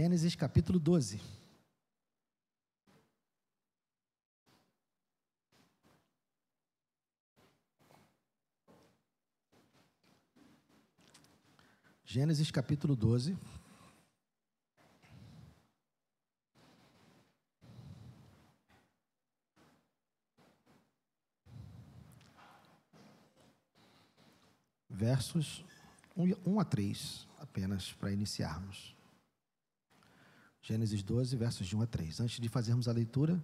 Gênesis capítulo 12. Gênesis capítulo 12. Versos 1 a 3, apenas para iniciarmos. Gênesis 12, versos de 1 a 3. Antes de fazermos a leitura,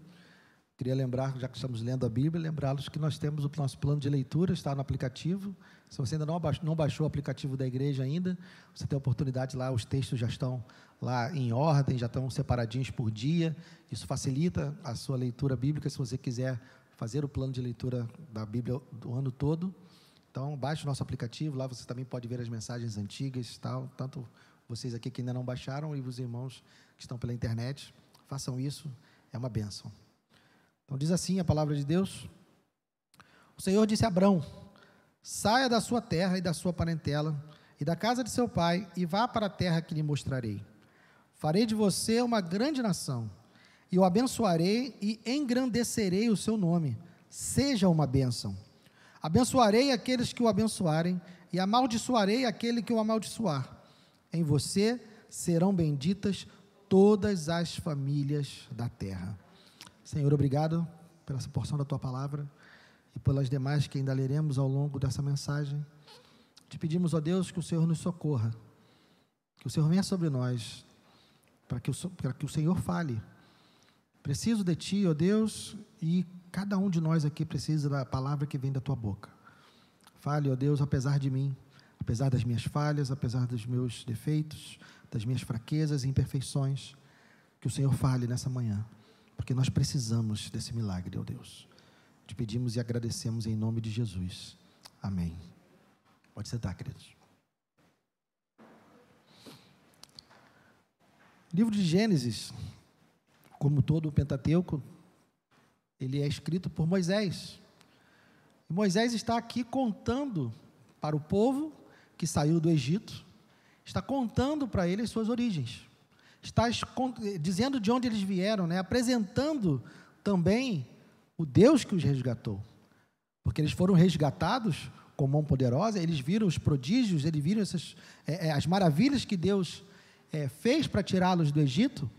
queria lembrar, já que estamos lendo a Bíblia, lembrá-los que nós temos o nosso plano de leitura, está no aplicativo. Se você ainda não baixou, não baixou o aplicativo da igreja ainda, você tem a oportunidade lá, os textos já estão lá em ordem, já estão separadinhos por dia. Isso facilita a sua leitura bíblica, se você quiser fazer o plano de leitura da Bíblia do ano todo. Então, baixe o nosso aplicativo, lá você também pode ver as mensagens antigas, tal, tanto vocês aqui que ainda não baixaram e os irmãos que estão pela internet, façam isso, é uma bênção. Então diz assim a palavra de Deus: O Senhor disse a Abrão: Saia da sua terra e da sua parentela e da casa de seu pai e vá para a terra que lhe mostrarei. Farei de você uma grande nação e o abençoarei e engrandecerei o seu nome. Seja uma bênção. Abençoarei aqueles que o abençoarem e amaldiçoarei aquele que o amaldiçoar. Em você serão benditas todas as famílias da terra. Senhor, obrigado pela porção da tua palavra e pelas demais que ainda leremos ao longo dessa mensagem. Te pedimos, ó Deus, que o Senhor nos socorra, que o Senhor venha sobre nós, para que o, para que o Senhor fale. Preciso de Ti, ó Deus, e cada um de nós aqui precisa da palavra que vem da Tua boca. Fale, ó Deus, apesar de mim, apesar das minhas falhas, apesar dos meus defeitos, das minhas fraquezas e imperfeições, que o Senhor fale nessa manhã, porque nós precisamos desse milagre, ó Deus. Te pedimos e agradecemos em nome de Jesus. Amém. Pode sentar, queridos. Livro de Gênesis, como todo o Pentateuco, ele é escrito por Moisés. E Moisés está aqui contando para o povo que saiu do Egito está contando para eles suas origens, está dizendo de onde eles vieram, né? apresentando também o Deus que os resgatou, porque eles foram resgatados com mão poderosa, eles viram os prodígios, eles viram essas, é, é, as maravilhas que Deus é, fez para tirá-los do Egito,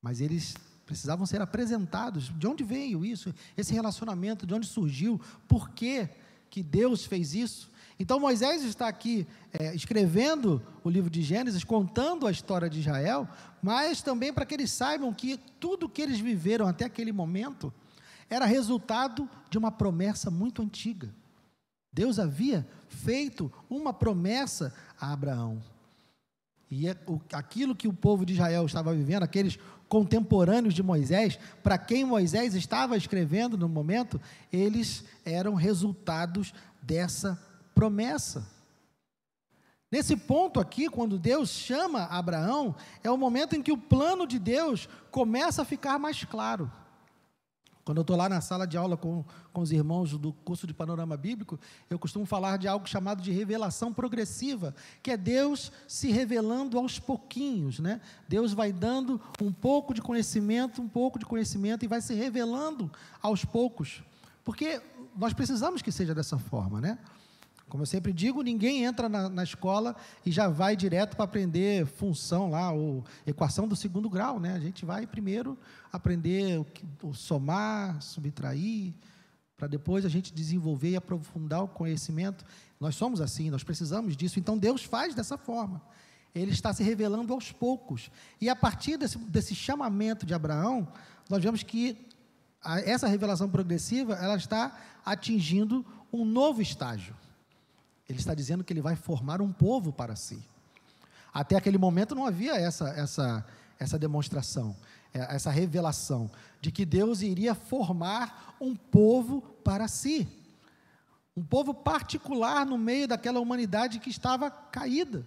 mas eles precisavam ser apresentados. De onde veio isso? Esse relacionamento, de onde surgiu? Por que, que Deus fez isso? Então Moisés está aqui é, escrevendo o livro de Gênesis, contando a história de Israel, mas também para que eles saibam que tudo que eles viveram até aquele momento era resultado de uma promessa muito antiga. Deus havia feito uma promessa a Abraão. E é aquilo que o povo de Israel estava vivendo, aqueles contemporâneos de Moisés, para quem Moisés estava escrevendo no momento, eles eram resultados dessa promessa. Nesse ponto aqui, quando Deus chama Abraão, é o momento em que o plano de Deus começa a ficar mais claro. Quando eu estou lá na sala de aula com, com os irmãos do curso de panorama bíblico, eu costumo falar de algo chamado de revelação progressiva, que é Deus se revelando aos pouquinhos, né? Deus vai dando um pouco de conhecimento, um pouco de conhecimento e vai se revelando aos poucos, porque nós precisamos que seja dessa forma, né? Como eu sempre digo, ninguém entra na, na escola e já vai direto para aprender função lá, ou equação do segundo grau, né? A gente vai primeiro aprender o, o somar, subtrair, para depois a gente desenvolver e aprofundar o conhecimento. Nós somos assim, nós precisamos disso. Então Deus faz dessa forma. Ele está se revelando aos poucos. E a partir desse, desse chamamento de Abraão, nós vemos que a, essa revelação progressiva ela está atingindo um novo estágio. Ele está dizendo que ele vai formar um povo para si. Até aquele momento não havia essa, essa, essa demonstração, é, essa revelação de que Deus iria formar um povo para si. Um povo particular no meio daquela humanidade que estava caída.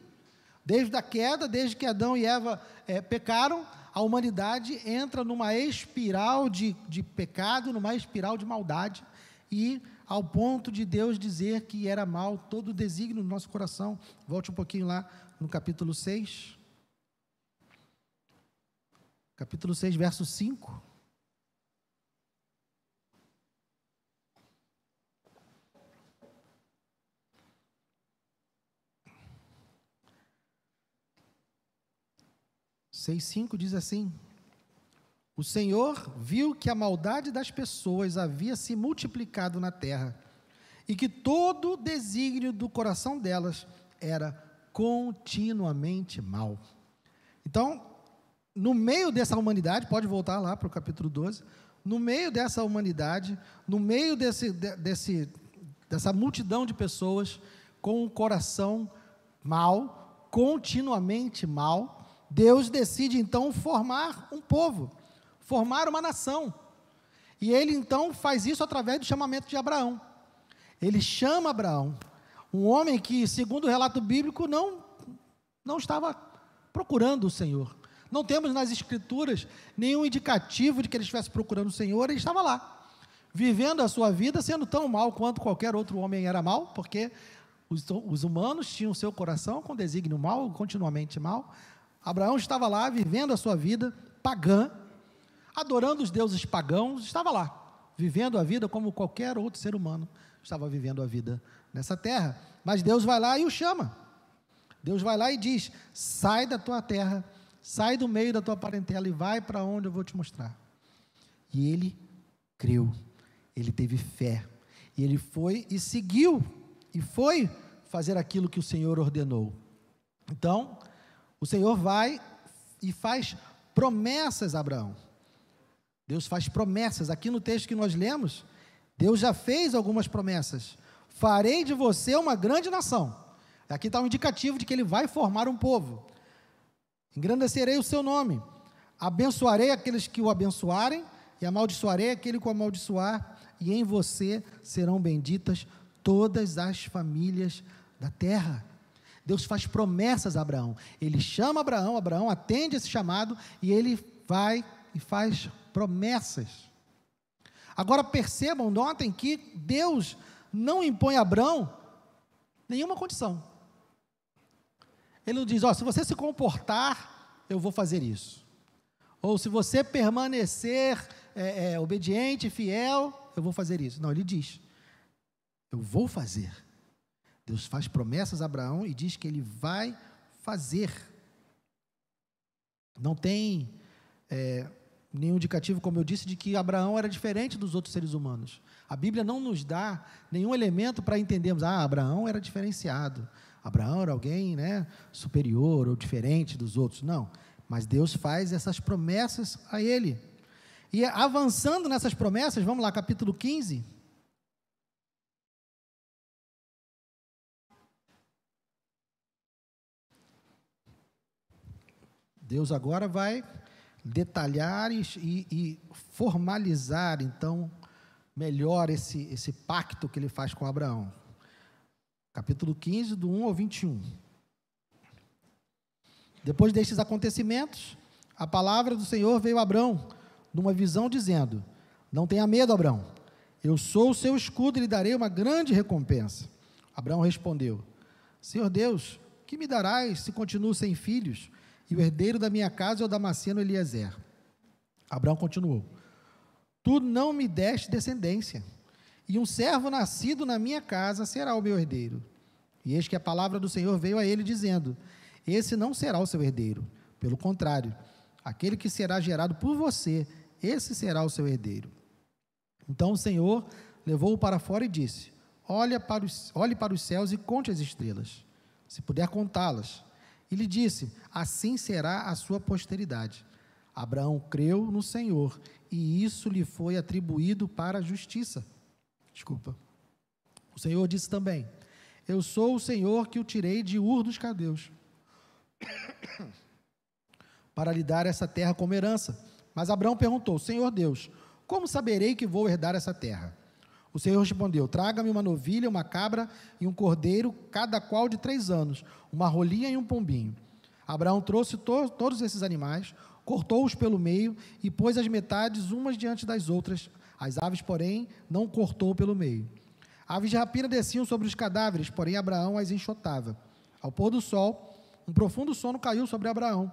Desde a queda, desde que Adão e Eva é, pecaram, a humanidade entra numa espiral de, de pecado, numa espiral de maldade, e ao ponto de Deus dizer que era mal todo o desígnio do nosso coração. Volte um pouquinho lá no capítulo 6. capítulo 6, verso 5. Seis cinco diz assim: O Senhor viu que a maldade das pessoas havia se multiplicado na terra e que todo o desígnio do coração delas era continuamente mal. Então, no meio dessa humanidade, pode voltar lá para o capítulo 12, no meio dessa humanidade, no meio desse, desse, dessa multidão de pessoas com o coração mal, continuamente mal, Deus decide então formar um povo, formar uma nação. E ele então faz isso através do chamamento de Abraão. Ele chama Abraão, um homem que, segundo o relato bíblico, não, não estava procurando o Senhor. Não temos nas Escrituras nenhum indicativo de que ele estivesse procurando o Senhor, ele estava lá, vivendo a sua vida, sendo tão mal quanto qualquer outro homem era mal, porque os, os humanos tinham seu coração com desígnio mal, continuamente mal. Abraão estava lá, vivendo a sua vida pagã, adorando os deuses pagãos, estava lá, vivendo a vida como qualquer outro ser humano estava vivendo a vida nessa terra. Mas Deus vai lá e o chama. Deus vai lá e diz: sai da tua terra, sai do meio da tua parentela e vai para onde eu vou te mostrar. E ele creu, ele teve fé, e ele foi e seguiu, e foi fazer aquilo que o Senhor ordenou. Então, o Senhor vai e faz promessas a Abraão. Deus faz promessas. Aqui no texto que nós lemos, Deus já fez algumas promessas. Farei de você uma grande nação. Aqui está um indicativo de que ele vai formar um povo. Engrandecerei o seu nome. Abençoarei aqueles que o abençoarem, e amaldiçoarei aquele que o amaldiçoar, e em você serão benditas todas as famílias da terra. Deus faz promessas a Abraão. Ele chama Abraão, Abraão atende esse chamado e ele vai e faz promessas. Agora percebam, notem que Deus não impõe a Abraão nenhuma condição. Ele não diz, ó, se você se comportar, eu vou fazer isso. Ou se você permanecer é, é, obediente, fiel, eu vou fazer isso. Não, ele diz, eu vou fazer. Deus faz promessas a Abraão e diz que ele vai fazer. Não tem é, nenhum indicativo, como eu disse, de que Abraão era diferente dos outros seres humanos. A Bíblia não nos dá nenhum elemento para entendermos, ah, Abraão era diferenciado. Abraão era alguém né, superior ou diferente dos outros. Não. Mas Deus faz essas promessas a ele. E avançando nessas promessas, vamos lá, capítulo 15. Deus agora vai detalhar e, e, formalizar, então, melhor esse, esse pacto que ele faz com Abraão. Capítulo 15, do 1 ao 21. Depois destes acontecimentos, a palavra do Senhor veio a Abraão, numa visão, dizendo: Não tenha medo, Abraão, eu sou o seu escudo e lhe darei uma grande recompensa. Abraão respondeu: Senhor Deus, que me darás se continuo sem filhos? E o herdeiro da minha casa é o Damasceno Eliezer. Abraão continuou: Tu não me deste descendência, e um servo nascido na minha casa será o meu herdeiro. E eis que a palavra do Senhor veio a ele, dizendo: Esse não será o seu herdeiro, pelo contrário, aquele que será gerado por você, esse será o seu herdeiro. Então o Senhor levou-o para fora e disse: para os, olhe para os céus e conte as estrelas, se puder contá-las. E lhe disse: Assim será a sua posteridade. Abraão creu no Senhor, e isso lhe foi atribuído para a justiça. Desculpa. O Senhor disse também: Eu sou o Senhor que o tirei de Ur dos Caldeus, para lhe dar essa terra como herança. Mas Abraão perguntou: Senhor Deus, como saberei que vou herdar essa terra? O Senhor respondeu: Traga-me uma novilha, uma cabra e um cordeiro, cada qual de três anos, uma rolinha e um pombinho. Abraão trouxe to todos esses animais, cortou-os pelo meio e pôs as metades umas diante das outras. As aves, porém, não cortou pelo meio. Aves de rapina desciam sobre os cadáveres, porém Abraão as enxotava. Ao pôr do sol, um profundo sono caiu sobre Abraão.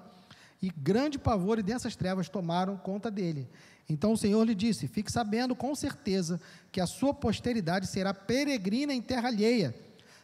E grande pavor e densas trevas tomaram conta dele. Então o Senhor lhe disse: Fique sabendo com certeza que a sua posteridade será peregrina em terra alheia,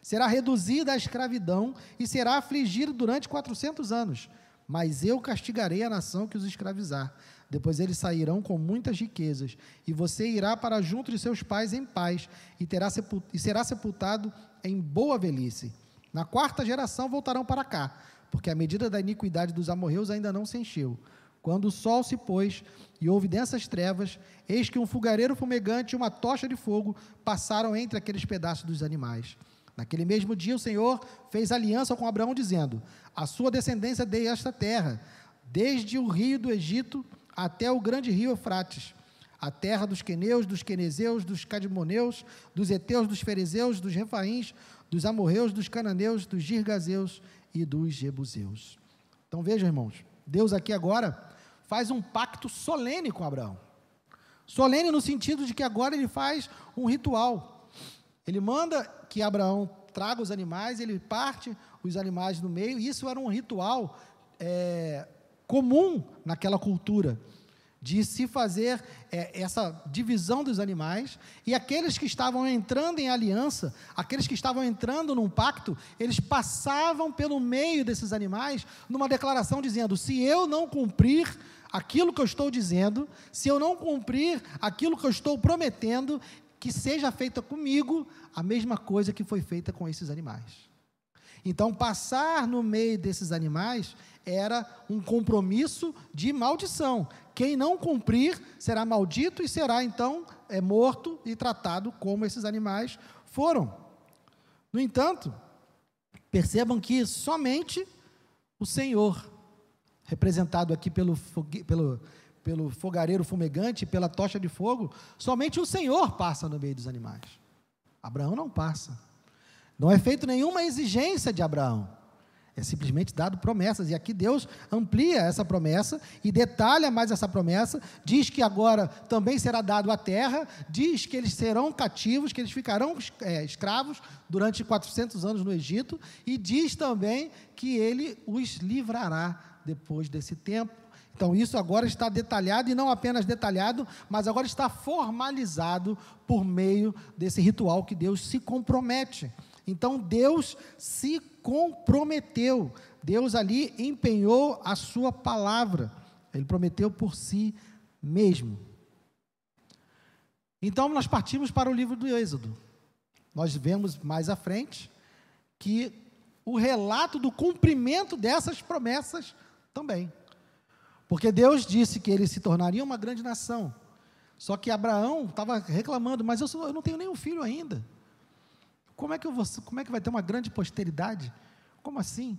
será reduzida à escravidão e será afligida durante quatrocentos anos. Mas eu castigarei a nação que os escravizar. Depois eles sairão com muitas riquezas, e você irá para junto de seus pais em paz, e, terá e será sepultado em boa velhice. Na quarta geração voltarão para cá, porque a medida da iniquidade dos amorreus ainda não se encheu. Quando o sol se pôs e houve densas trevas, eis que um fogareiro fumegante e uma tocha de fogo passaram entre aqueles pedaços dos animais. Naquele mesmo dia, o Senhor fez aliança com Abraão, dizendo: A sua descendência dei esta terra, desde o rio do Egito até o grande rio Eufrates, a terra dos queneus, dos quenezeus, dos cadimoneus, dos heteus, dos fariseus, dos refaíns, dos amorreus, dos cananeus, dos girgazeus e dos jebuseus. Então vejam, irmãos, Deus aqui agora faz um pacto solene com Abraão. Solene no sentido de que agora ele faz um ritual. Ele manda que Abraão traga os animais, ele parte os animais no meio, isso era um ritual é, comum naquela cultura de se fazer é, essa divisão dos animais, e aqueles que estavam entrando em aliança, aqueles que estavam entrando num pacto, eles passavam pelo meio desses animais numa declaração dizendo: se eu não cumprir aquilo que eu estou dizendo, se eu não cumprir aquilo que eu estou prometendo, que seja feita comigo a mesma coisa que foi feita com esses animais. Então, passar no meio desses animais era um compromisso de maldição. Quem não cumprir será maldito e será então é, morto e tratado como esses animais foram. No entanto, percebam que somente o Senhor, representado aqui pelo, pelo, pelo fogareiro fumegante, pela tocha de fogo, somente o Senhor passa no meio dos animais. Abraão não passa. Não é feito nenhuma exigência de Abraão. É simplesmente dado promessas. E aqui Deus amplia essa promessa e detalha mais essa promessa. Diz que agora também será dado a terra. Diz que eles serão cativos, que eles ficarão é, escravos durante 400 anos no Egito. E diz também que ele os livrará depois desse tempo. Então, isso agora está detalhado, e não apenas detalhado, mas agora está formalizado por meio desse ritual que Deus se compromete. Então Deus se comprometeu, Deus ali empenhou a sua palavra, ele prometeu por si mesmo. Então nós partimos para o livro do Êxodo. Nós vemos mais à frente que o relato do cumprimento dessas promessas também. Porque Deus disse que ele se tornaria uma grande nação. Só que Abraão estava reclamando, mas eu, sou, eu não tenho nenhum filho ainda. Como é que, eu vou, como é que vai ter uma grande posteridade? Como assim?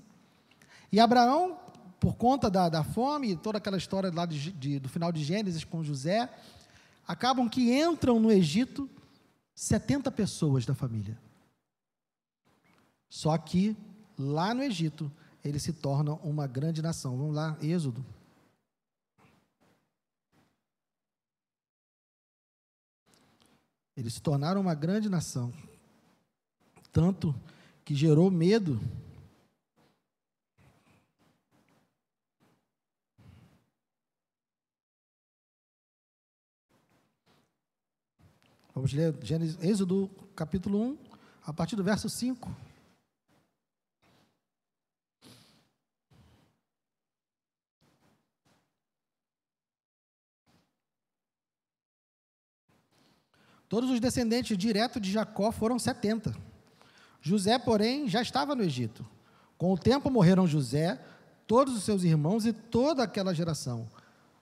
E Abraão, por conta da, da fome, toda aquela história lá de, de, do final de Gênesis com José, acabam que entram no Egito 70 pessoas da família. Só que lá no Egito, eles se tornam uma grande nação. Vamos lá, Êxodo. Eles se tornaram uma grande nação tanto que gerou medo. Vamos ler Gênesis, Êxodo capítulo 1, a partir do verso 5. Todos os descendentes diretos de Jacó foram 70. José, porém, já estava no Egito. Com o tempo morreram José, todos os seus irmãos e toda aquela geração.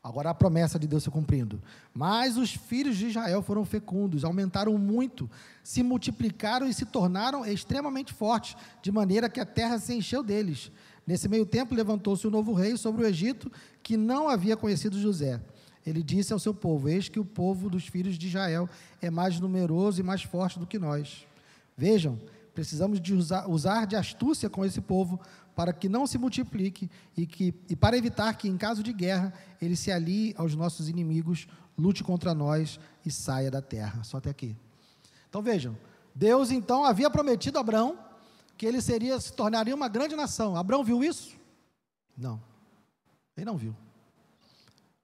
Agora a promessa de Deus se cumprindo. Mas os filhos de Israel foram fecundos, aumentaram muito, se multiplicaram e se tornaram extremamente fortes, de maneira que a terra se encheu deles. Nesse meio tempo levantou-se o um novo rei sobre o Egito, que não havia conhecido José. Ele disse ao seu povo: Eis que o povo dos filhos de Israel é mais numeroso e mais forte do que nós. Vejam, Precisamos de usar, usar de astúcia com esse povo para que não se multiplique e, que, e para evitar que, em caso de guerra, ele se alie aos nossos inimigos, lute contra nós e saia da terra. Só até aqui. Então vejam, Deus então havia prometido a Abraão que ele seria se tornaria uma grande nação. Abraão viu isso? Não. Ele não viu.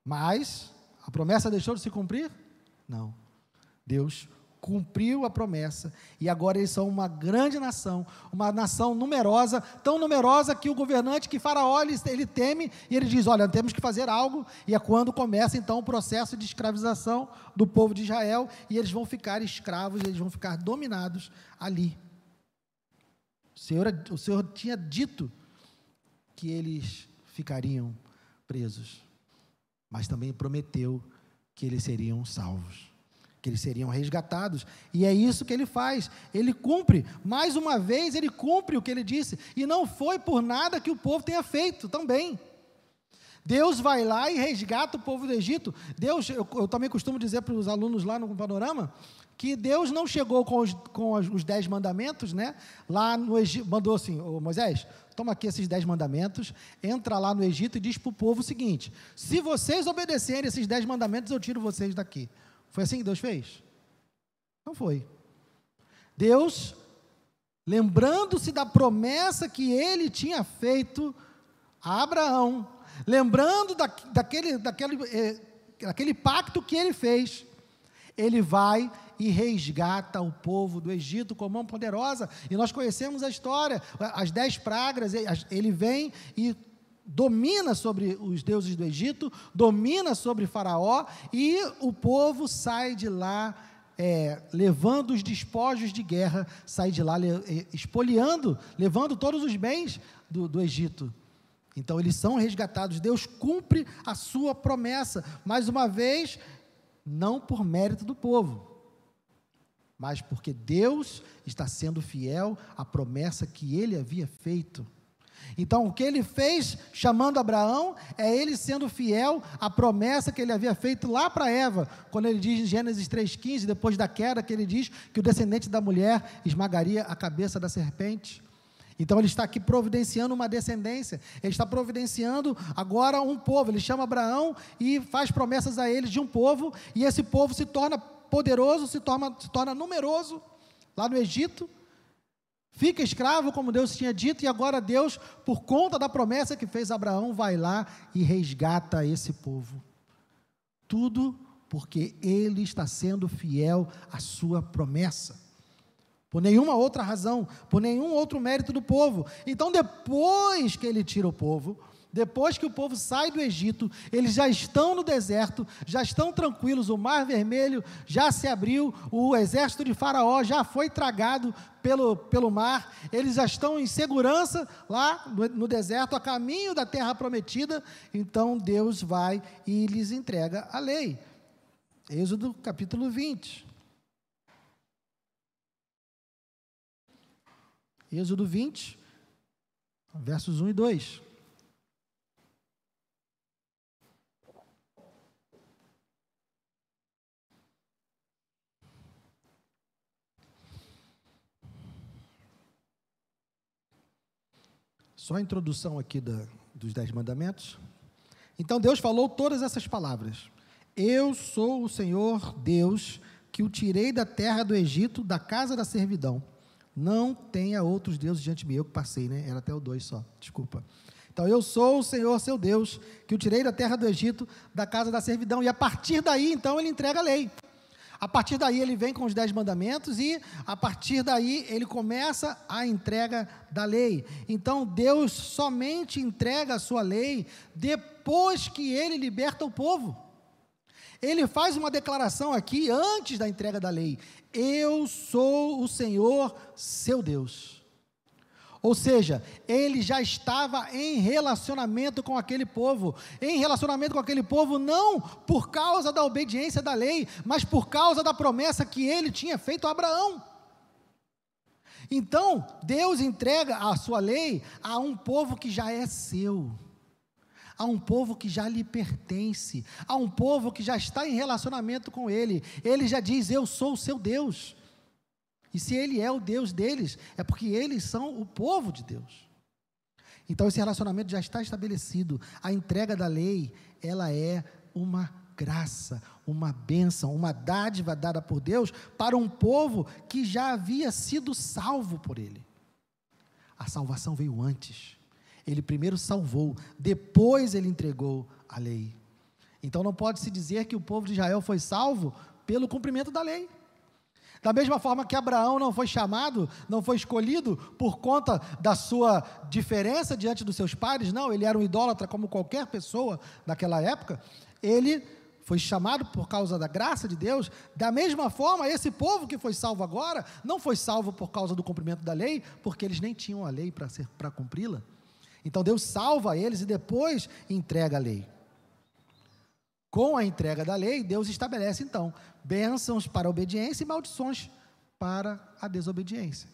Mas a promessa deixou de se cumprir? Não. Deus cumpriu a promessa e agora eles são uma grande nação, uma nação numerosa, tão numerosa que o governante, que Faraó, ele, ele teme e ele diz: Olha, temos que fazer algo. E é quando começa então o processo de escravização do povo de Israel e eles vão ficar escravos, eles vão ficar dominados ali. O Senhor, o Senhor tinha dito que eles ficariam presos, mas também prometeu que eles seriam salvos que eles seriam resgatados. E é isso que ele faz. Ele cumpre, mais uma vez, ele cumpre o que ele disse. E não foi por nada que o povo tenha feito também. Deus vai lá e resgata o povo do Egito. Deus, eu, eu também costumo dizer para os alunos lá no panorama, que Deus não chegou com os, com os dez mandamentos, né? Lá no Egito, mandou assim, Moisés, toma aqui esses dez mandamentos, entra lá no Egito e diz para o povo o seguinte: se vocês obedecerem esses dez mandamentos, eu tiro vocês daqui. Foi assim que Deus fez? Não foi. Deus, lembrando-se da promessa que ele tinha feito a Abraão, lembrando da, daquele, daquele, eh, daquele pacto que ele fez, ele vai e resgata o povo do Egito com mão poderosa. E nós conhecemos a história, as dez pragas, ele vem e domina sobre os deuses do Egito, domina sobre Faraó, e o povo sai de lá é, levando os despojos de guerra, sai de lá é, espoliando, levando todos os bens do, do Egito. Então eles são resgatados, Deus cumpre a sua promessa, mais uma vez, não por mérito do povo, mas porque Deus está sendo fiel à promessa que ele havia feito. Então, o que ele fez chamando Abraão é ele sendo fiel à promessa que ele havia feito lá para Eva, quando ele diz em Gênesis 3,15, depois da queda, que ele diz que o descendente da mulher esmagaria a cabeça da serpente. Então ele está aqui providenciando uma descendência, ele está providenciando agora um povo. Ele chama Abraão e faz promessas a eles de um povo, e esse povo se torna poderoso, se torna, se torna numeroso lá no Egito, Fica escravo, como Deus tinha dito, e agora Deus, por conta da promessa que fez a Abraão, vai lá e resgata esse povo. Tudo porque ele está sendo fiel à sua promessa. Por nenhuma outra razão, por nenhum outro mérito do povo. Então, depois que ele tira o povo, depois que o povo sai do Egito, eles já estão no deserto, já estão tranquilos, o mar vermelho já se abriu, o exército de Faraó já foi tragado pelo, pelo mar, eles já estão em segurança lá no, no deserto, a caminho da terra prometida. Então Deus vai e lhes entrega a lei. Êxodo capítulo 20. Êxodo 20, versos 1 e 2. Só a introdução aqui da, dos Dez Mandamentos. Então Deus falou todas essas palavras. Eu sou o Senhor Deus que o tirei da terra do Egito, da casa da servidão. Não tenha outros deuses diante de mim. Eu que passei, né? Era até o dois só, desculpa. Então, eu sou o Senhor, seu Deus, que o tirei da terra do Egito, da casa da servidão. E a partir daí, então, ele entrega a lei. A partir daí ele vem com os dez mandamentos e a partir daí ele começa a entrega da lei. Então Deus somente entrega a sua lei depois que ele liberta o povo. Ele faz uma declaração aqui antes da entrega da lei: Eu sou o Senhor, seu Deus. Ou seja, ele já estava em relacionamento com aquele povo, em relacionamento com aquele povo não por causa da obediência da lei, mas por causa da promessa que ele tinha feito a Abraão. Então, Deus entrega a sua lei a um povo que já é seu, a um povo que já lhe pertence, a um povo que já está em relacionamento com ele. Ele já diz: Eu sou o seu Deus. E se ele é o Deus deles, é porque eles são o povo de Deus. Então esse relacionamento já está estabelecido. A entrega da lei, ela é uma graça, uma bênção, uma dádiva dada por Deus para um povo que já havia sido salvo por ele. A salvação veio antes. Ele primeiro salvou, depois ele entregou a lei. Então não pode se dizer que o povo de Israel foi salvo pelo cumprimento da lei. Da mesma forma que Abraão não foi chamado, não foi escolhido por conta da sua diferença diante dos seus pares, não, ele era um idólatra como qualquer pessoa daquela época, ele foi chamado por causa da graça de Deus, da mesma forma, esse povo que foi salvo agora, não foi salvo por causa do cumprimento da lei, porque eles nem tinham a lei para cumpri-la. Então Deus salva eles e depois entrega a lei. Com a entrega da lei, Deus estabelece então bênçãos para a obediência e maldições para a desobediência.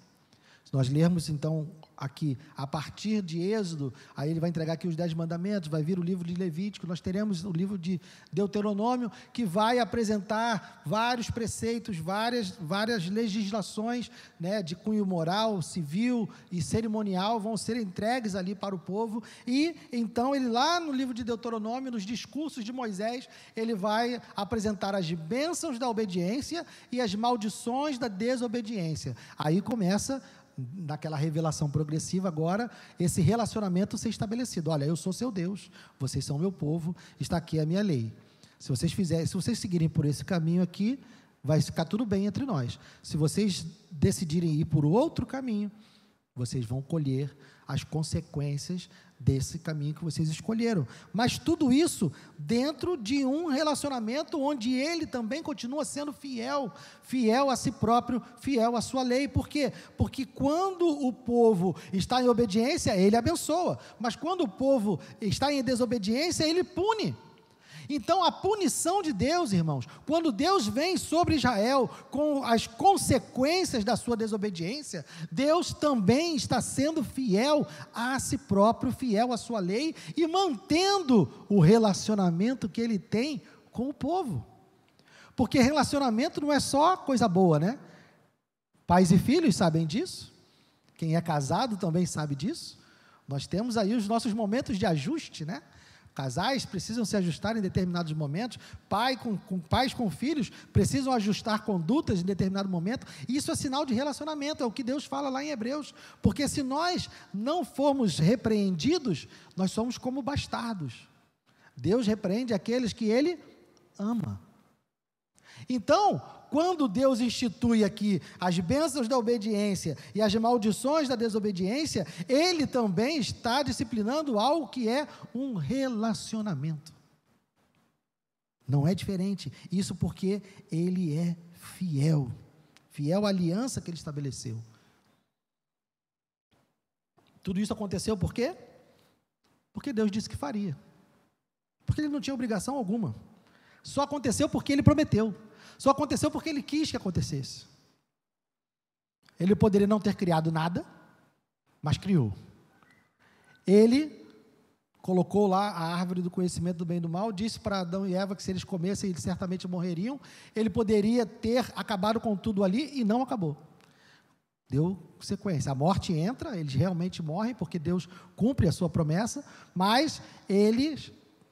Se nós lermos então aqui, a partir de Êxodo, aí ele vai entregar aqui os Dez Mandamentos, vai vir o livro de Levítico, nós teremos o livro de Deuteronômio, que vai apresentar vários preceitos, várias, várias legislações né, de cunho moral, civil e cerimonial, vão ser entregues ali para o povo, e então ele lá no livro de Deuteronômio, nos discursos de Moisés, ele vai apresentar as bênçãos da obediência e as maldições da desobediência. Aí começa naquela revelação progressiva, agora esse relacionamento ser estabelecido. Olha, eu sou seu Deus, vocês são meu povo, está aqui a minha lei. Se vocês fizerem, se vocês seguirem por esse caminho aqui, vai ficar tudo bem entre nós. Se vocês decidirem ir por outro caminho, vocês vão colher as consequências desse caminho que vocês escolheram. Mas tudo isso dentro de um relacionamento onde ele também continua sendo fiel, fiel a si próprio, fiel à sua lei. Por quê? Porque quando o povo está em obediência, ele abençoa. Mas quando o povo está em desobediência, ele pune. Então, a punição de Deus, irmãos, quando Deus vem sobre Israel com as consequências da sua desobediência, Deus também está sendo fiel a si próprio, fiel à sua lei e mantendo o relacionamento que ele tem com o povo. Porque relacionamento não é só coisa boa, né? Pais e filhos sabem disso. Quem é casado também sabe disso. Nós temos aí os nossos momentos de ajuste, né? Casais precisam se ajustar em determinados momentos, pai com, com, pais com filhos precisam ajustar condutas em determinado momento. Isso é sinal de relacionamento, é o que Deus fala lá em Hebreus. Porque se nós não formos repreendidos, nós somos como bastardos. Deus repreende aqueles que Ele ama. Então, quando Deus institui aqui as bênçãos da obediência e as maldições da desobediência, Ele também está disciplinando algo que é um relacionamento. Não é diferente. Isso porque Ele é fiel fiel à aliança que Ele estabeleceu. Tudo isso aconteceu por quê? Porque Deus disse que faria. Porque Ele não tinha obrigação alguma. Só aconteceu porque Ele prometeu. Só aconteceu porque ele quis que acontecesse. Ele poderia não ter criado nada, mas criou. Ele colocou lá a árvore do conhecimento do bem e do mal, disse para Adão e Eva que se eles comessem, eles certamente morreriam. Ele poderia ter acabado com tudo ali e não acabou. Deu sequência. A morte entra, eles realmente morrem porque Deus cumpre a sua promessa, mas eles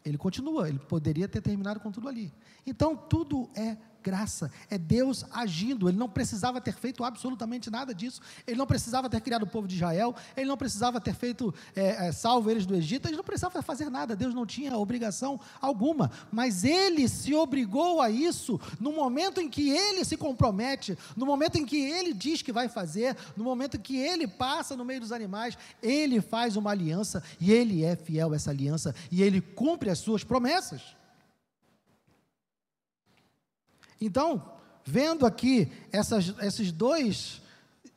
ele continua, ele poderia ter terminado com tudo ali. Então, tudo é graça, é Deus agindo. Ele não precisava ter feito absolutamente nada disso. Ele não precisava ter criado o povo de Israel. Ele não precisava ter feito é, é, salvo eles do Egito. Ele não precisava fazer nada. Deus não tinha obrigação alguma. Mas ele se obrigou a isso no momento em que ele se compromete, no momento em que ele diz que vai fazer, no momento em que ele passa no meio dos animais. Ele faz uma aliança e ele é fiel a essa aliança e ele cumpre as suas promessas. Então, vendo aqui essas, esses dois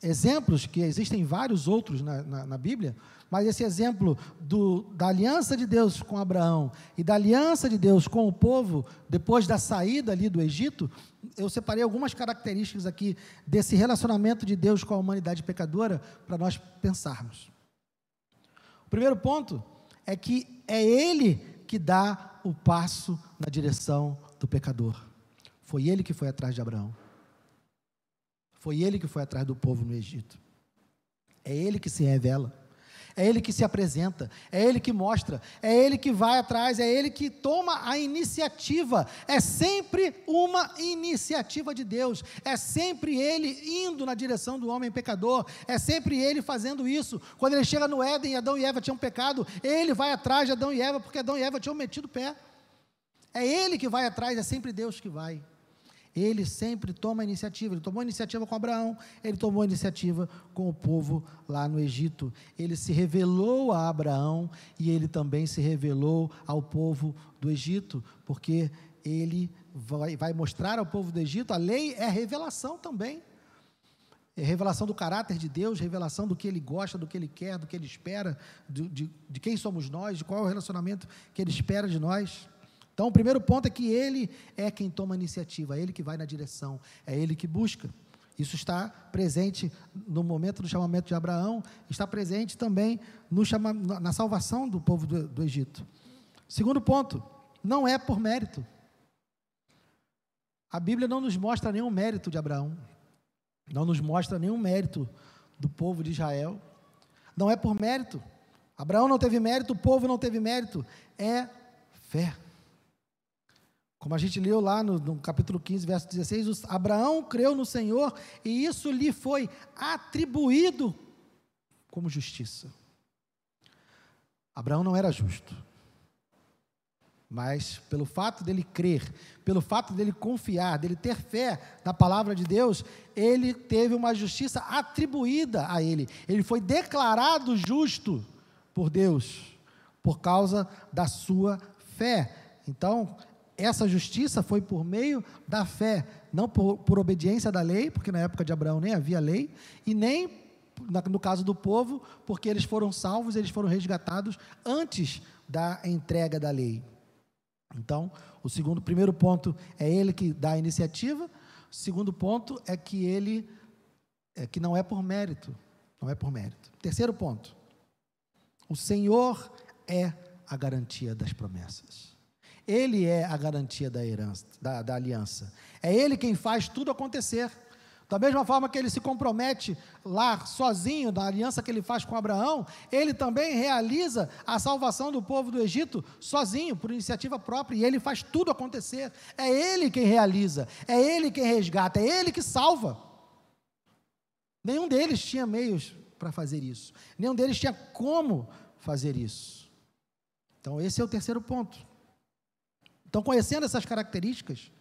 exemplos, que existem vários outros na, na, na Bíblia, mas esse exemplo do, da aliança de Deus com Abraão e da aliança de Deus com o povo, depois da saída ali do Egito, eu separei algumas características aqui desse relacionamento de Deus com a humanidade pecadora para nós pensarmos. O primeiro ponto é que é Ele que dá o passo na direção do pecador. Foi ele que foi atrás de Abraão. Foi ele que foi atrás do povo no Egito. É ele que se revela. É Ele que se apresenta, é Ele que mostra, é Ele que vai atrás, é Ele que toma a iniciativa. É sempre uma iniciativa de Deus, é sempre Ele indo na direção do homem pecador, é sempre Ele fazendo isso. Quando Ele chega no Éden, Adão e Eva tinham pecado, Ele vai atrás de Adão e Eva, porque Adão e Eva tinham metido o pé. É Ele que vai atrás, é sempre Deus que vai. Ele sempre toma iniciativa. Ele tomou iniciativa com Abraão, ele tomou iniciativa com o povo lá no Egito. Ele se revelou a Abraão e ele também se revelou ao povo do Egito, porque ele vai, vai mostrar ao povo do Egito. A lei é revelação também. É revelação do caráter de Deus, revelação do que Ele gosta, do que Ele quer, do que Ele espera, de, de, de quem somos nós, de qual é o relacionamento que Ele espera de nós. Então, o primeiro ponto é que ele é quem toma a iniciativa, é ele que vai na direção, é ele que busca. Isso está presente no momento do chamamento de Abraão, está presente também no chama, na salvação do povo do, do Egito. Segundo ponto, não é por mérito. A Bíblia não nos mostra nenhum mérito de Abraão, não nos mostra nenhum mérito do povo de Israel. Não é por mérito. Abraão não teve mérito, o povo não teve mérito. É fé. Como a gente leu lá no, no, capítulo 15, verso 16, Abraão creu no Senhor e isso lhe foi atribuído como justiça. Abraão não era justo, mas pelo fato dele crer, pelo fato dele confiar, dele ter fé na palavra de Deus, ele teve uma justiça atribuída a ele. Ele foi declarado justo por Deus, por causa da sua fé. Então, essa justiça foi por meio da fé, não por, por, obediência da lei, porque na época de Abraão nem havia lei, e nem, no caso do povo, porque eles foram salvos, eles foram resgatados antes da entrega da lei. Então, o segundo, primeiro ponto é ele que dá a iniciativa, o segundo ponto é que ele, é que não é por mérito, não é por mérito. Terceiro ponto, o Senhor é a garantia das promessas. Ele é a garantia da herança, da, da aliança. É Ele quem faz tudo acontecer. Da mesma forma que ele se compromete lá sozinho, da aliança que ele faz com Abraão, ele também realiza a salvação do povo do Egito sozinho, por iniciativa própria, e ele faz tudo acontecer. É ele quem realiza, é ele quem resgata, é ele que salva. Nenhum deles tinha meios para fazer isso, nenhum deles tinha como fazer isso. Então, esse é o terceiro ponto. Então, conhecendo essas características,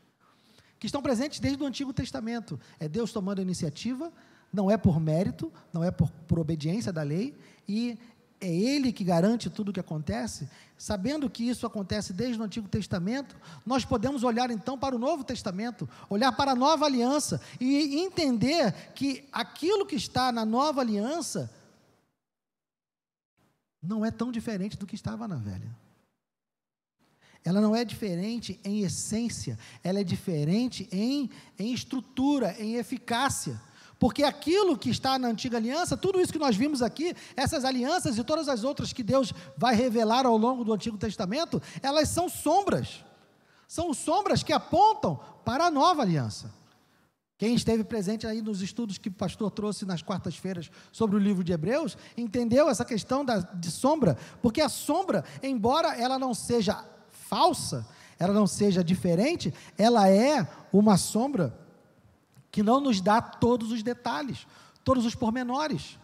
que estão presentes desde o Antigo Testamento, é Deus tomando a iniciativa, não é por mérito, não é por, por obediência da lei, e é Ele que garante tudo o que acontece, sabendo que isso acontece desde o Antigo Testamento, nós podemos olhar então para o Novo Testamento, olhar para a nova aliança e entender que aquilo que está na nova aliança não é tão diferente do que estava na velha. Ela não é diferente em essência, ela é diferente em, em estrutura, em eficácia. Porque aquilo que está na antiga aliança, tudo isso que nós vimos aqui, essas alianças e todas as outras que Deus vai revelar ao longo do Antigo Testamento, elas são sombras. São sombras que apontam para a nova aliança. Quem esteve presente aí nos estudos que o pastor trouxe nas quartas-feiras sobre o livro de Hebreus, entendeu essa questão da, de sombra, porque a sombra, embora ela não seja falsa, ela não seja diferente, ela é uma sombra que não nos dá todos os detalhes, todos os pormenores.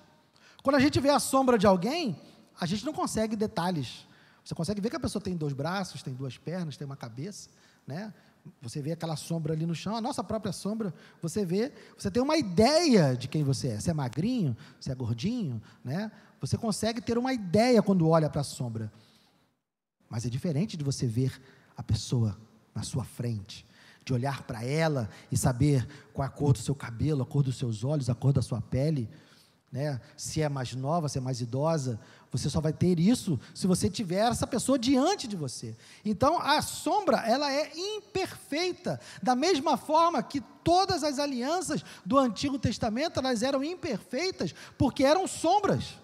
Quando a gente vê a sombra de alguém, a gente não consegue detalhes. Você consegue ver que a pessoa tem dois braços, tem duas pernas, tem uma cabeça, né? Você vê aquela sombra ali no chão, a nossa própria sombra, você vê, você tem uma ideia de quem você é. Se é magrinho, se é gordinho, né? Você consegue ter uma ideia quando olha para a sombra. Mas é diferente de você ver a pessoa na sua frente, de olhar para ela e saber qual a cor do seu cabelo, a cor dos seus olhos, a cor da sua pele, né? Se é mais nova, se é mais idosa, você só vai ter isso se você tiver essa pessoa diante de você. Então, a sombra, ela é imperfeita, da mesma forma que todas as alianças do Antigo Testamento, elas eram imperfeitas porque eram sombras.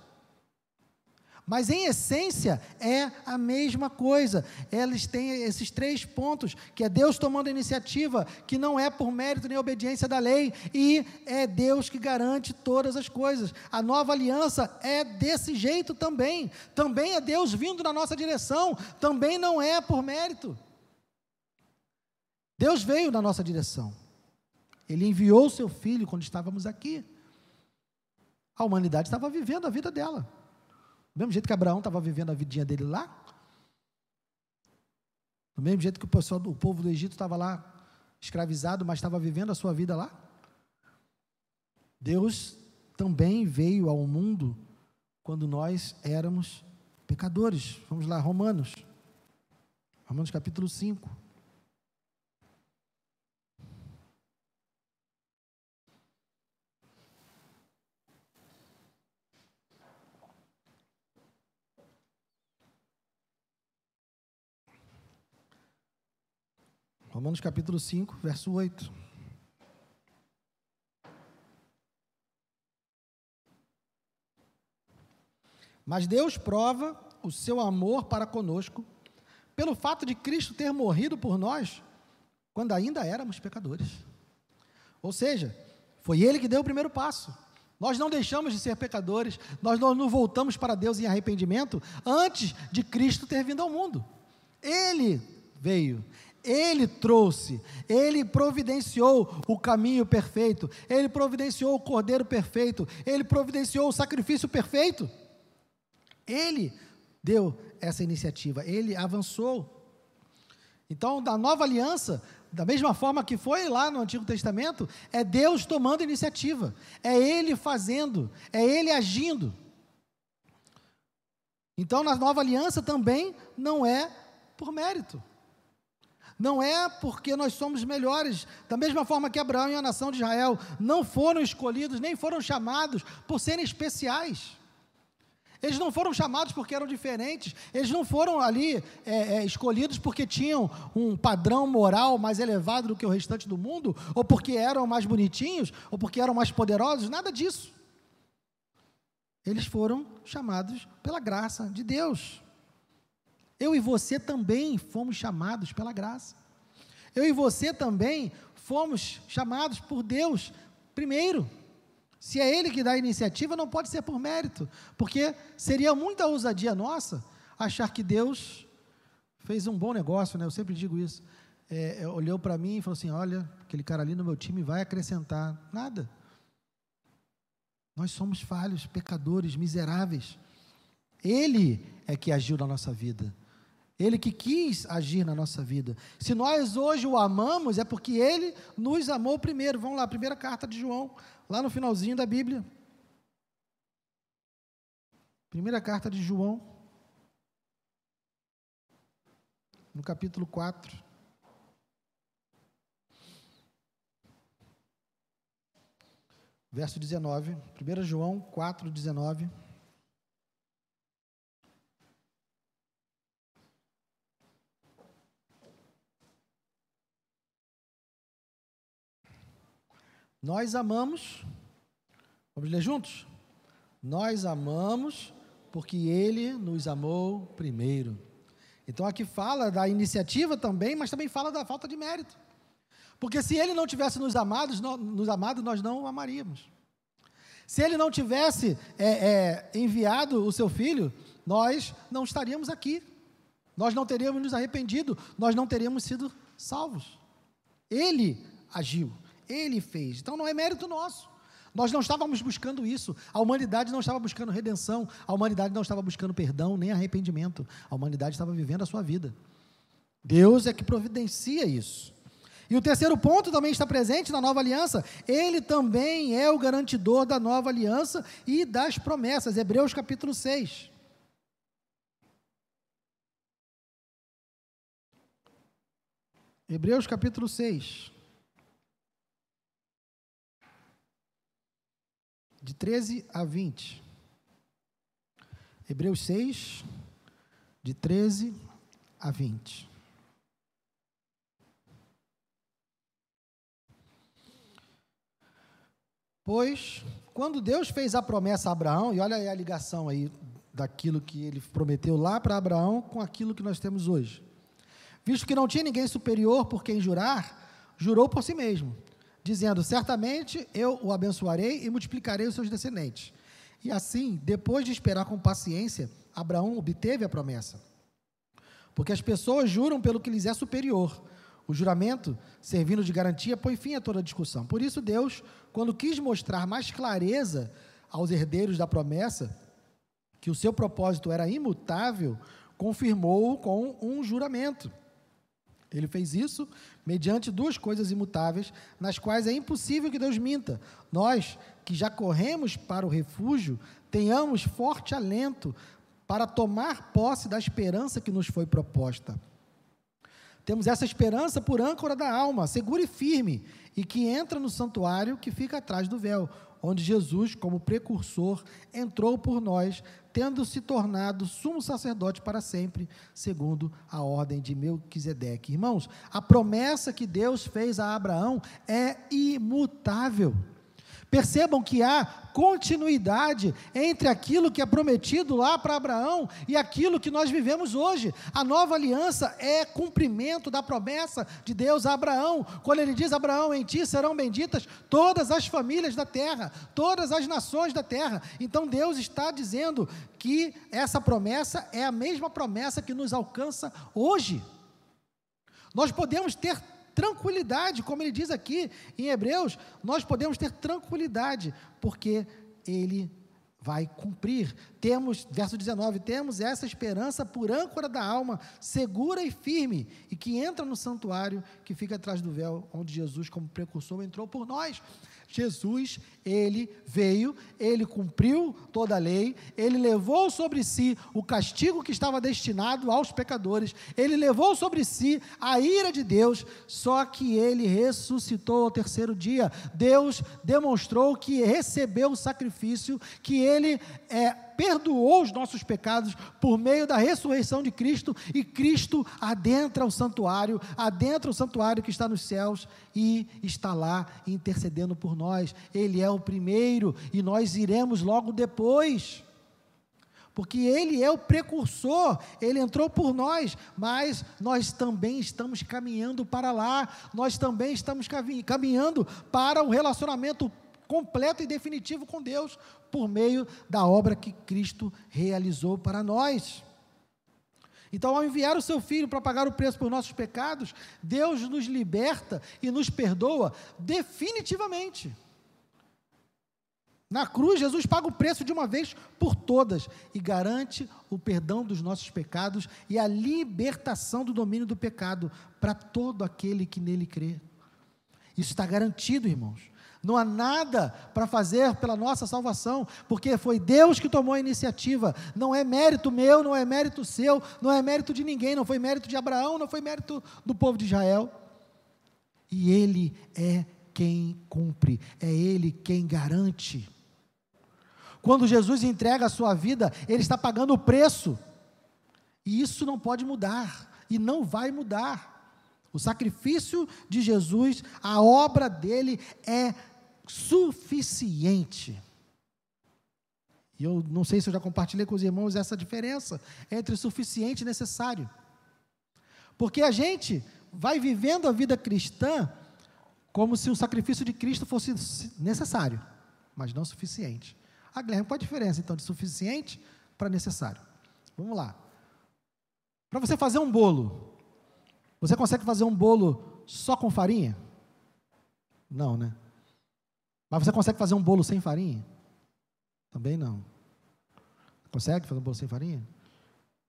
Mas em essência é a mesma coisa. Eles têm esses três pontos, que é Deus tomando iniciativa, que não é por mérito nem obediência da lei, e é Deus que garante todas as coisas. A nova aliança é desse jeito também. Também é Deus vindo na nossa direção, também não é por mérito. Deus veio na nossa direção. Ele enviou o seu filho quando estávamos aqui. A humanidade estava vivendo a vida dela. Do mesmo jeito que Abraão estava vivendo a vidinha dele lá. Do mesmo jeito que o, pessoal, o povo do Egito estava lá escravizado, mas estava vivendo a sua vida lá. Deus também veio ao mundo quando nós éramos pecadores. Vamos lá, Romanos. Romanos capítulo 5. Romanos capítulo 5, verso 8. Mas Deus prova o seu amor para conosco pelo fato de Cristo ter morrido por nós quando ainda éramos pecadores. Ou seja, foi Ele que deu o primeiro passo. Nós não deixamos de ser pecadores, nós não voltamos para Deus em arrependimento antes de Cristo ter vindo ao mundo. Ele veio, ele trouxe, Ele providenciou o caminho perfeito, Ele providenciou o cordeiro perfeito, Ele providenciou o sacrifício perfeito. Ele deu essa iniciativa, Ele avançou. Então, da nova aliança, da mesma forma que foi lá no Antigo Testamento, é Deus tomando iniciativa, é Ele fazendo, é Ele agindo. Então, na nova aliança também não é por mérito. Não é porque nós somos melhores, da mesma forma que Abraão e a nação de Israel não foram escolhidos, nem foram chamados por serem especiais. Eles não foram chamados porque eram diferentes, eles não foram ali é, é, escolhidos porque tinham um padrão moral mais elevado do que o restante do mundo, ou porque eram mais bonitinhos, ou porque eram mais poderosos, nada disso. Eles foram chamados pela graça de Deus. Eu e você também fomos chamados pela graça. Eu e você também fomos chamados por Deus primeiro. Se é Ele que dá a iniciativa, não pode ser por mérito, porque seria muita ousadia nossa achar que Deus fez um bom negócio, né? Eu sempre digo isso. É, é olhou para mim e falou assim: Olha, aquele cara ali no meu time vai acrescentar. Nada. Nós somos falhos, pecadores, miseráveis. Ele é que agiu na nossa vida. Ele que quis agir na nossa vida. Se nós hoje o amamos, é porque ele nos amou primeiro. Vamos lá, primeira carta de João, lá no finalzinho da Bíblia. Primeira carta de João, no capítulo 4. Verso 19, 1 João 4, 19. Nós amamos, vamos ler juntos? Nós amamos porque Ele nos amou primeiro. Então aqui fala da iniciativa também, mas também fala da falta de mérito. Porque se Ele não tivesse nos amado, nos amado nós não o amaríamos. Se Ele não tivesse é, é, enviado o Seu Filho, nós não estaríamos aqui. Nós não teríamos nos arrependido, nós não teríamos sido salvos. Ele agiu. Ele fez. Então não é mérito nosso. Nós não estávamos buscando isso. A humanidade não estava buscando redenção. A humanidade não estava buscando perdão nem arrependimento. A humanidade estava vivendo a sua vida. Deus é que providencia isso. E o terceiro ponto também está presente na nova aliança. Ele também é o garantidor da nova aliança e das promessas. Hebreus capítulo 6. Hebreus capítulo 6. De 13 a 20. Hebreus 6, de 13 a 20. Pois, quando Deus fez a promessa a Abraão, e olha aí a ligação aí daquilo que ele prometeu lá para Abraão com aquilo que nós temos hoje. Visto que não tinha ninguém superior por quem jurar, jurou por si mesmo, dizendo: Certamente eu o abençoarei e multiplicarei os seus descendentes. E assim, depois de esperar com paciência, Abraão obteve a promessa. Porque as pessoas juram pelo que lhes é superior. O juramento, servindo de garantia, põe fim a toda discussão. Por isso, Deus, quando quis mostrar mais clareza aos herdeiros da promessa, que o seu propósito era imutável, confirmou com um juramento. Ele fez isso mediante duas coisas imutáveis, nas quais é impossível que Deus minta. Nós, que já corremos para o refúgio, tenhamos forte alento para tomar posse da esperança que nos foi proposta. Temos essa esperança por âncora da alma, segura e firme, e que entra no santuário que fica atrás do véu, onde Jesus, como precursor, entrou por nós, tendo se tornado sumo sacerdote para sempre, segundo a ordem de Melquisedeque. Irmãos, a promessa que Deus fez a Abraão é imutável. Percebam que há continuidade entre aquilo que é prometido lá para Abraão e aquilo que nós vivemos hoje. A nova aliança é cumprimento da promessa de Deus a Abraão, quando ele diz: Abraão, em ti serão benditas todas as famílias da terra, todas as nações da terra. Então Deus está dizendo que essa promessa é a mesma promessa que nos alcança hoje. Nós podemos ter tranquilidade, como ele diz aqui em Hebreus, nós podemos ter tranquilidade, porque ele vai cumprir. Temos, verso 19, temos essa esperança por âncora da alma, segura e firme, e que entra no santuário que fica atrás do véu, onde Jesus, como precursor, entrou por nós. Jesus, ele veio, ele cumpriu toda a lei, ele levou sobre si o castigo que estava destinado aos pecadores, ele levou sobre si a ira de Deus, só que ele ressuscitou ao terceiro dia. Deus demonstrou que recebeu o sacrifício, que ele é perdoou os nossos pecados por meio da ressurreição de Cristo, e Cristo adentra o santuário, adentra o santuário que está nos céus e está lá intercedendo por nós. Ele é o primeiro e nós iremos logo depois. Porque ele é o precursor, ele entrou por nós, mas nós também estamos caminhando para lá, nós também estamos caminhando para o relacionamento completo e definitivo com Deus, por meio da obra que Cristo realizou para nós. Então, ao enviar o seu filho para pagar o preço por nossos pecados, Deus nos liberta e nos perdoa definitivamente. Na cruz, Jesus paga o preço de uma vez por todas e garante o perdão dos nossos pecados e a libertação do domínio do pecado para todo aquele que nele crê. Isso está garantido, irmãos. Não há nada para fazer pela nossa salvação, porque foi Deus que tomou a iniciativa. Não é mérito meu, não é mérito seu, não é mérito de ninguém, não foi mérito de Abraão, não foi mérito do povo de Israel. E Ele é quem cumpre, é Ele quem garante. Quando Jesus entrega a sua vida, Ele está pagando o preço. E isso não pode mudar, e não vai mudar. O sacrifício de Jesus, a obra dele é suficiente. E eu não sei se eu já compartilhei com os irmãos essa diferença entre suficiente e necessário. Porque a gente vai vivendo a vida cristã como se o sacrifício de Cristo fosse necessário, mas não suficiente. A Guilherme, qual a diferença então de suficiente para necessário? Vamos lá. Para você fazer um bolo, você consegue fazer um bolo só com farinha? Não, né? Mas você consegue fazer um bolo sem farinha? Também não. Consegue fazer um bolo sem farinha?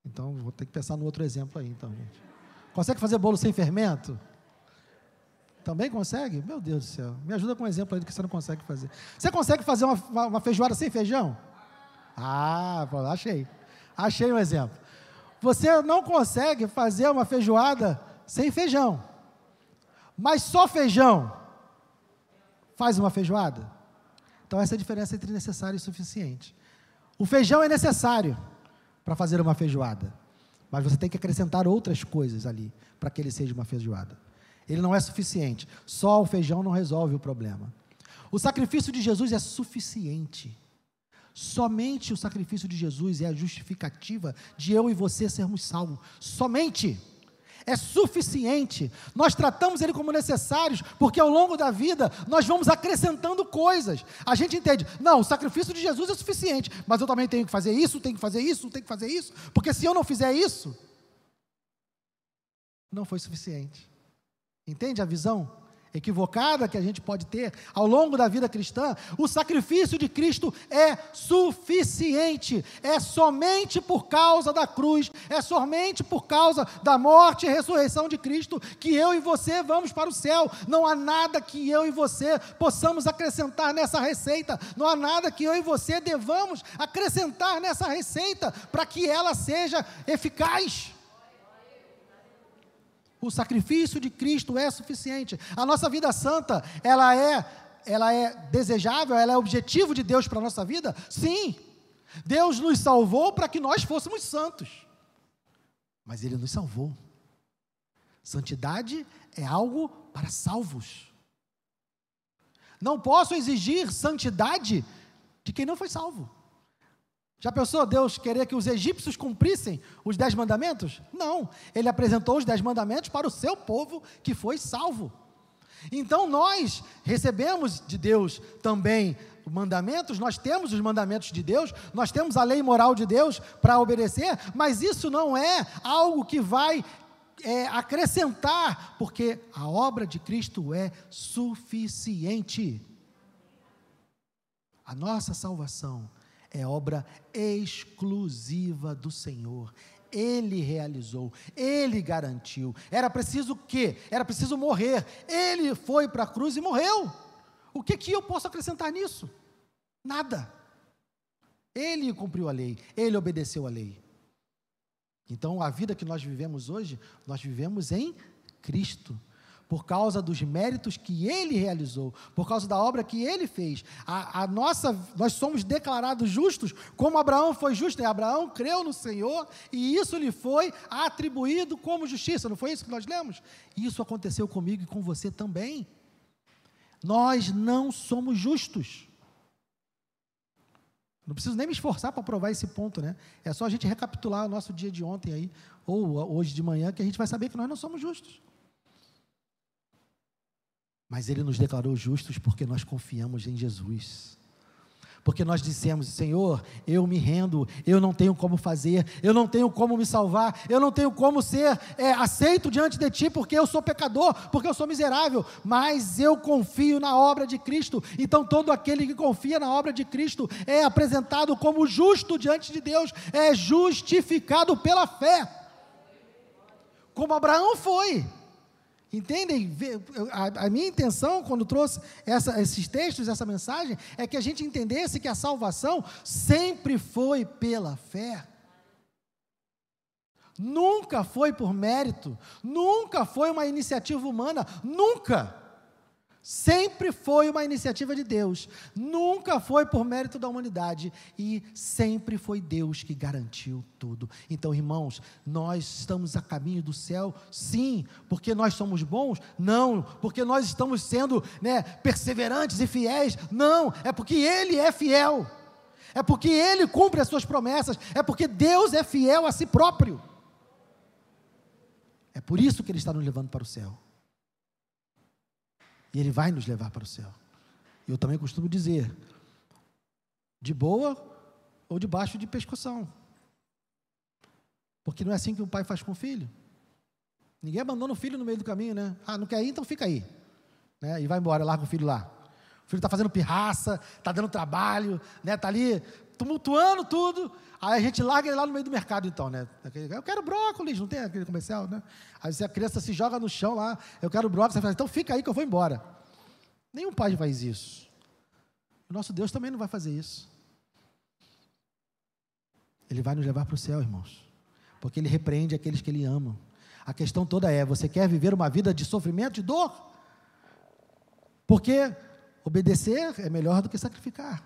Então, vou ter que pensar no outro exemplo aí, então, gente. Consegue fazer bolo sem fermento? Também consegue? Meu Deus do céu. Me ajuda com um exemplo aí do que você não consegue fazer. Você consegue fazer uma, uma feijoada sem feijão? Ah, achei. Achei um exemplo. Você não consegue fazer uma feijoada sem feijão. Mas só feijão faz uma feijoada? Então, essa é a diferença entre necessário e suficiente. O feijão é necessário para fazer uma feijoada, mas você tem que acrescentar outras coisas ali para que ele seja uma feijoada. Ele não é suficiente, só o feijão não resolve o problema. O sacrifício de Jesus é suficiente. Somente o sacrifício de Jesus é a justificativa de eu e você sermos salvos. Somente. É suficiente. Nós tratamos ele como necessários, porque ao longo da vida nós vamos acrescentando coisas. A gente entende, não, o sacrifício de Jesus é suficiente, mas eu também tenho que fazer isso, tenho que fazer isso, tenho que fazer isso, porque se eu não fizer isso, não foi suficiente. Entende a visão? Equivocada que a gente pode ter ao longo da vida cristã, o sacrifício de Cristo é suficiente, é somente por causa da cruz, é somente por causa da morte e ressurreição de Cristo que eu e você vamos para o céu. Não há nada que eu e você possamos acrescentar nessa receita, não há nada que eu e você devamos acrescentar nessa receita para que ela seja eficaz. O sacrifício de Cristo é suficiente. A nossa vida santa, ela é, ela é desejável, ela é objetivo de Deus para a nossa vida? Sim. Deus nos salvou para que nós fôssemos santos. Mas Ele nos salvou. Santidade é algo para salvos. Não posso exigir santidade de quem não foi salvo. Já pensou Deus querer que os egípcios cumprissem os dez mandamentos? Não. Ele apresentou os dez mandamentos para o seu povo que foi salvo. Então nós recebemos de Deus também mandamentos, nós temos os mandamentos de Deus, nós temos a lei moral de Deus para obedecer, mas isso não é algo que vai é, acrescentar, porque a obra de Cristo é suficiente. A nossa salvação é obra exclusiva do Senhor. Ele realizou, ele garantiu. Era preciso o quê? Era preciso morrer. Ele foi para a cruz e morreu. O que, que eu posso acrescentar nisso? Nada. Ele cumpriu a lei, ele obedeceu a lei. Então, a vida que nós vivemos hoje, nós vivemos em Cristo por causa dos méritos que ele realizou, por causa da obra que ele fez. A, a, nossa, nós somos declarados justos, como Abraão foi justo. E Abraão creu no Senhor e isso lhe foi atribuído como justiça. Não foi isso que nós lemos? Isso aconteceu comigo e com você também. Nós não somos justos. Não preciso nem me esforçar para provar esse ponto, né? É só a gente recapitular o nosso dia de ontem aí, ou hoje de manhã, que a gente vai saber que nós não somos justos. Mas Ele nos declarou justos porque nós confiamos em Jesus. Porque nós dissemos: Senhor, eu me rendo, eu não tenho como fazer, eu não tenho como me salvar, eu não tenho como ser é, aceito diante de Ti, porque eu sou pecador, porque eu sou miserável, mas eu confio na obra de Cristo. Então, todo aquele que confia na obra de Cristo é apresentado como justo diante de Deus, é justificado pela fé, como Abraão foi. Entendem? A, minha intenção, quando trouxe essa, esses textos, essa mensagem, é que a gente entendesse que a salvação sempre foi pela fé. Nunca foi por mérito, nunca foi uma iniciativa humana, nunca. Sempre foi uma iniciativa de Deus, nunca foi por mérito da humanidade e sempre foi Deus que garantiu tudo. Então, irmãos, nós estamos a caminho do céu, sim, porque nós somos bons? Não, porque nós estamos sendo né, perseverantes e fiéis? Não, é porque Ele é fiel, é porque Ele cumpre as suas promessas, é porque Deus é fiel a si próprio. É por isso que Ele está nos levando para o céu. E Ele vai nos levar para o céu. Eu também costumo dizer, de boa ou debaixo de pescoção. Porque não é assim que o pai faz com o filho. Ninguém abandona o filho no meio do caminho, né? Ah, não quer ir, então fica aí. Né? E vai embora, larga o filho lá. O filho está fazendo pirraça, está dando trabalho, né? Está ali tumultuando tudo. Aí a gente larga ele lá no meio do mercado, então, né? Eu quero brócolis, não tem aquele comercial, né? Aí a criança se joga no chão lá, eu quero brócolis, fala, então fica aí que eu vou embora. Nenhum pai faz isso. O nosso Deus também não vai fazer isso. Ele vai nos levar para o céu, irmãos. Porque ele repreende aqueles que ele ama. A questão toda é: você quer viver uma vida de sofrimento, de dor? Porque obedecer é melhor do que sacrificar.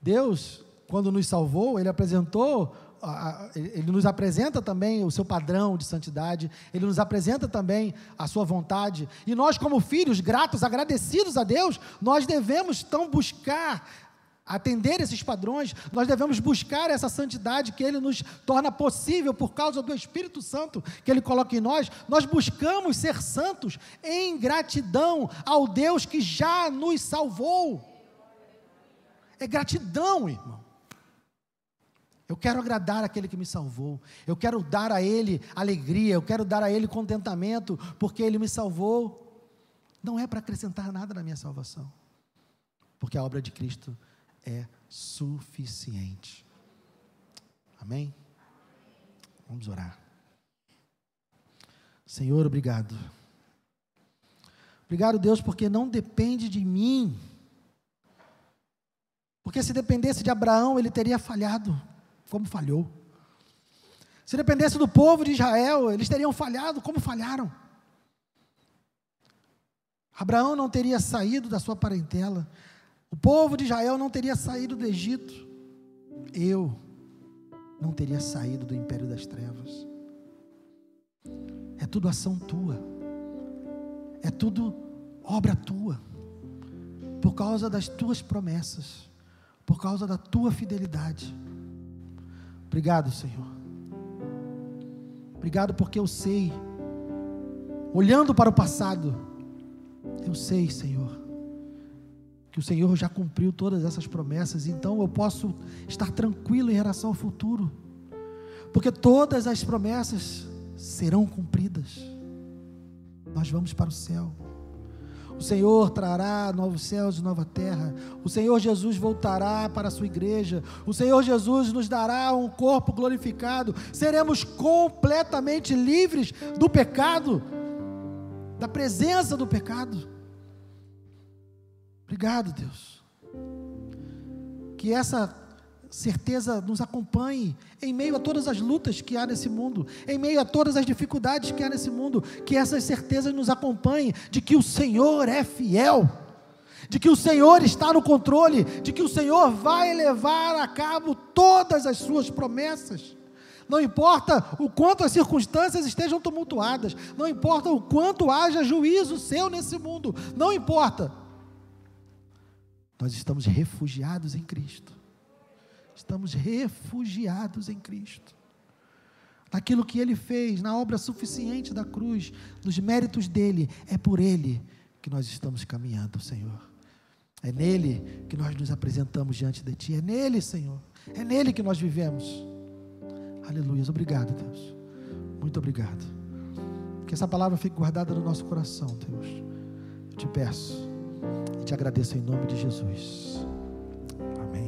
Deus, quando nos salvou, Ele apresentou, Ele nos apresenta também o seu padrão de santidade, Ele nos apresenta também a sua vontade, e nós, como filhos gratos, agradecidos a Deus, nós devemos então buscar atender esses padrões, nós devemos buscar essa santidade que Ele nos torna possível por causa do Espírito Santo que Ele coloca em nós. Nós buscamos ser santos em gratidão ao Deus que já nos salvou. É gratidão, irmão. Eu quero agradar aquele que me salvou. Eu quero dar a Ele alegria. Eu quero dar a Ele contentamento, porque Ele me salvou. Não é para acrescentar nada na minha salvação, porque a obra de Cristo é suficiente. Amém? Vamos orar. Senhor, obrigado. Obrigado, Deus, porque não depende de mim. Porque se dependesse de Abraão, ele teria falhado, como falhou. Se dependesse do povo de Israel, eles teriam falhado, como falharam. Abraão não teria saído da sua parentela, o povo de Israel não teria saído do Egito. Eu não teria saído do império das trevas. É tudo ação tua. É tudo obra tua. Por causa das tuas promessas. Por causa da tua fidelidade. Obrigado, Senhor. Obrigado porque eu sei, olhando para o passado, eu sei, Senhor, que o Senhor já cumpriu todas essas promessas, então eu posso estar tranquilo em relação ao futuro, porque todas as promessas serão cumpridas. Nós vamos para o céu. O Senhor trará novos céus e nova terra. O Senhor Jesus voltará para a sua igreja. O Senhor Jesus nos dará um corpo glorificado. Seremos completamente livres do pecado, da presença do pecado. Obrigado, Deus. Que essa certeza nos acompanhe em meio a todas as lutas que há nesse mundo, em meio a todas as dificuldades que há nesse mundo, que essas certezas nos acompanhem de que o Senhor é fiel, de que o Senhor está no controle, de que o Senhor vai levar a cabo todas as suas promessas. Não importa o quanto as circunstâncias estejam tumultuadas, não importa o quanto haja juízo seu nesse mundo, não importa nós estamos refugiados em Cristo. Estamos refugiados em Cristo. Naquilo que Ele fez, na obra suficiente da cruz, nos méritos dele, é por Ele que nós estamos caminhando, Senhor. É nele que nós nos apresentamos diante de Ti. É nele, Senhor. É nele que nós vivemos. Aleluia. Obrigado, Deus. Muito obrigado. Que essa palavra fique guardada no nosso coração, Deus. Eu te peço te agradeço em nome de Jesus.